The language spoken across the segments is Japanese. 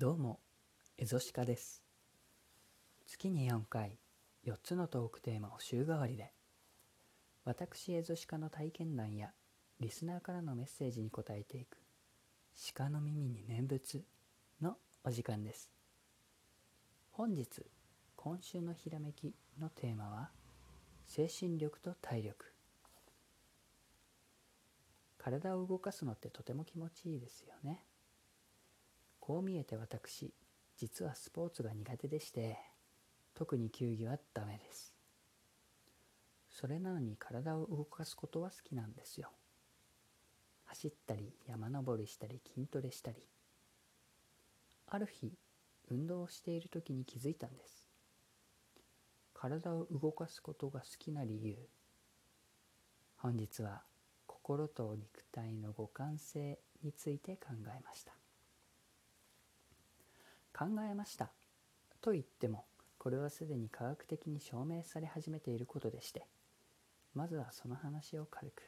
どうも、エゾシカです。月に4回、4つのトークテーマを週替わりで、私エゾシカの体験談やリスナーからのメッセージに答えていく、鹿の耳に念仏のお時間です。本日、今週のひらめきのテーマは、精神力と体力。体を動かすのってとても気持ちいいですよね。こう見えて私実はスポーツが苦手でして特に球技はダメです。それなのに体を動かすことは好きなんですよ。走ったり山登りしたり筋トレしたり。ある日運動をしている時に気づいたんです。体を動かすことが好きな理由。本日は心と肉体の互換性について考えました。考えました。と言ってもこれはすでに科学的に証明され始めていることでしてまずはその話を軽く。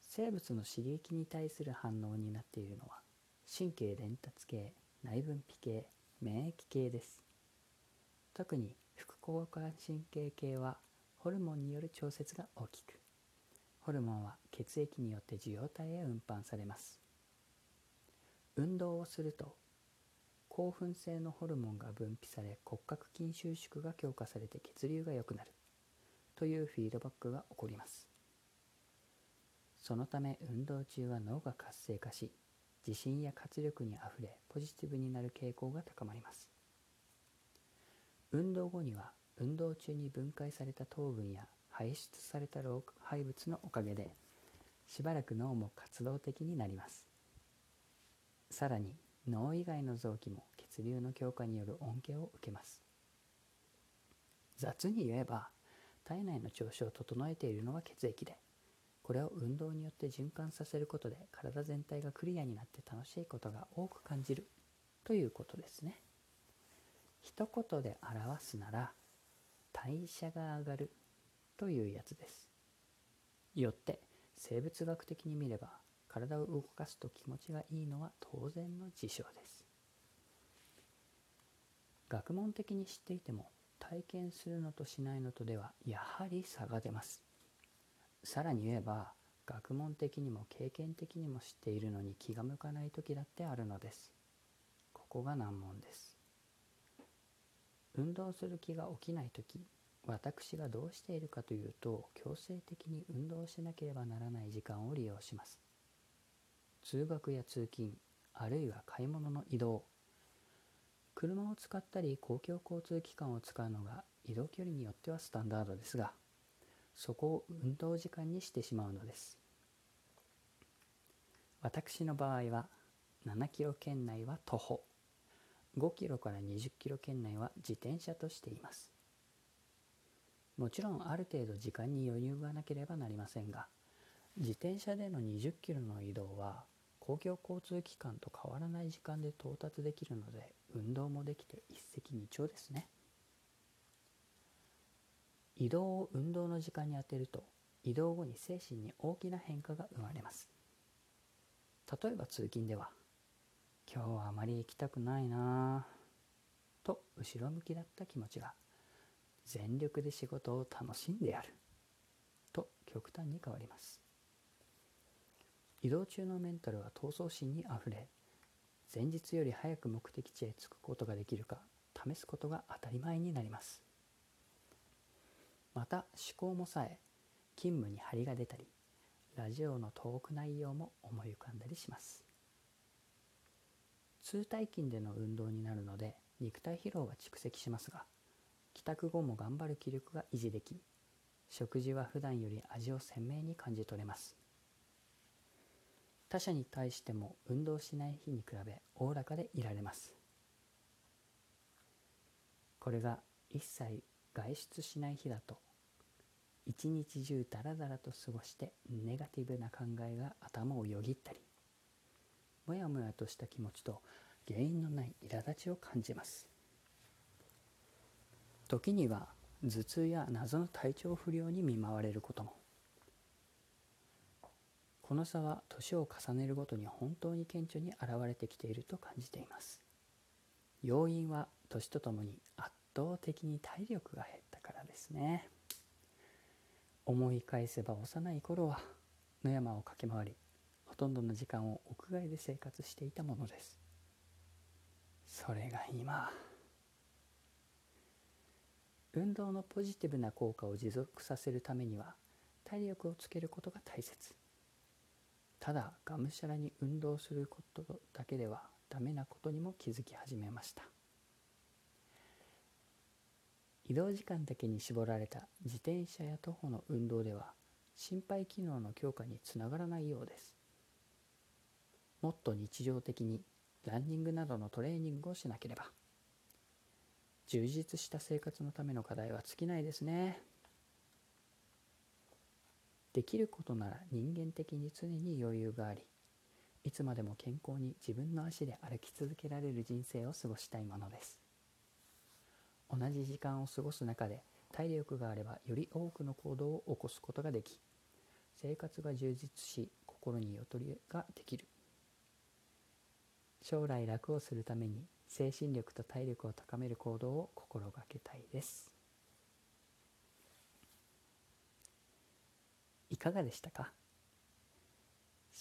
生物の刺激に対する反応になっているのは神経伝達系内分泌系免疫系です。特に副交感神経系はホルモンによる調節が大きく。ホルモンは血液によって受容体へ運搬されます。運動をすると興奮性のホルモンが分泌され骨格筋収縮が強化されて血流が良くなるというフィードバックが起こりますそのため運動中は脳が活性化し自信や活力にあふれポジティブになる傾向が高まります運動後には運動中に分解された糖分や排出された老廃物のおかげでしばらく脳も活動的になりますさらに脳以外の臓器も血流の強化による恩恵を受けます。雑に言えば体内の調子を整えているのは血液でこれを運動によって循環させることで体全体がクリアになって楽しいことが多く感じるということですね。一言で表すなら代謝が上がるというやつです。よって生物学的に見れば体を動かすと気持ちがいいのは当然の事象です。学問的に知っていても体験するのとしないのとではやはり差が出ます。さらに言えば学問的にも経験的にも知っているのに気が向かない時だってあるのです。ここが難問です。運動する気が起きない時私がどうしているかというと強制的に運動しなければならない時間を利用します。通学や通勤あるいは買い物の移動。車を使ったり公共交通機関を使うのが移動距離によってはスタンダードですがそこを運動時間にしてしまうのです。私の場合は7キロ圏内は徒歩。5キロから20キロ圏内は自転車としています。もちろんある程度時間に余裕がなければなりませんが自転車での20キロの移動は公共交通機関と変わらない時間で到達できるので運動もできて一石二鳥ですね。移動を運動の時間に当てると移動後に精神に大きな変化が生まれます。例えば通勤では今日はあまり行きたくないなぁと後ろ向きだった気持ちが全力で仕事を楽しんでやると極端に変わります。移動中のメンタルは闘争心にあふれ前日より早く目的地へ着くことができるか試すことが当たり前になります。また思考もさえ勤務に張りが出たりラジオのトーク内容も思い浮かんだりします。通体筋での運動になるので肉体疲労が蓄積しますが帰宅後も頑張る気力が維持でき食事は普段より味を鮮明に感じ取れます。他者に対しても運動しない日に比べおおらかでいられます。これが一切外出しない日だと一日中ダラダラと過ごしてネガティブな考えが頭をよぎったりもやもやとした気持ちと原因のない苛立ちを感じます。時には頭痛や謎の体調不良に見舞われることも。この差は年を重ねるごとに本当に顕著に現れてきていると感じています。要因は年とともに圧倒的に体力が減ったからですね。思い返せば幼い頃は野山を駆け回りほとんどの時間を屋外で生活していたものです。それが今運動のポジティブな効果を持続させるためには体力をつけることが大切。ただがむしゃらに運動することだけではダメなことにも気づき始めました。移動時間だけに絞られた自転車や徒歩の運動では心肺機能の強化につながらないようです。もっと日常的にランニングなどのトレーニングをしなければ。充実した生活のための課題は尽きないですね。できることなら人間的に常に余裕がありいつまでも健康に自分の足で歩き続けられる人生を過ごしたいものです。同じ時間を過ごす中で体力があればより多くの行動を起こすことができ生活が充実し心にゆとりができる。将来楽をするために精神力と体力を高める行動を心がけたいです。かがでしたか？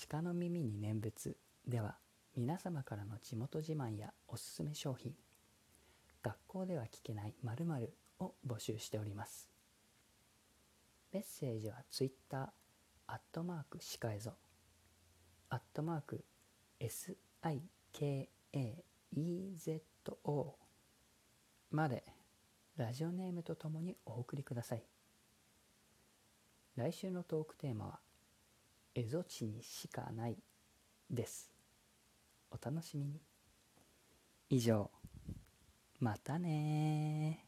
鹿の耳に念仏では皆様からの地元自慢やおすすめ商品学校では聞けない〇〇を募集しております。メッセージは Twitter アットマークシカエゾアットマーク SI KAEZO までラジオネームとともにお送りください。来週のトークテーマは「蝦夷地にしかない」です。お楽しみに。以上またね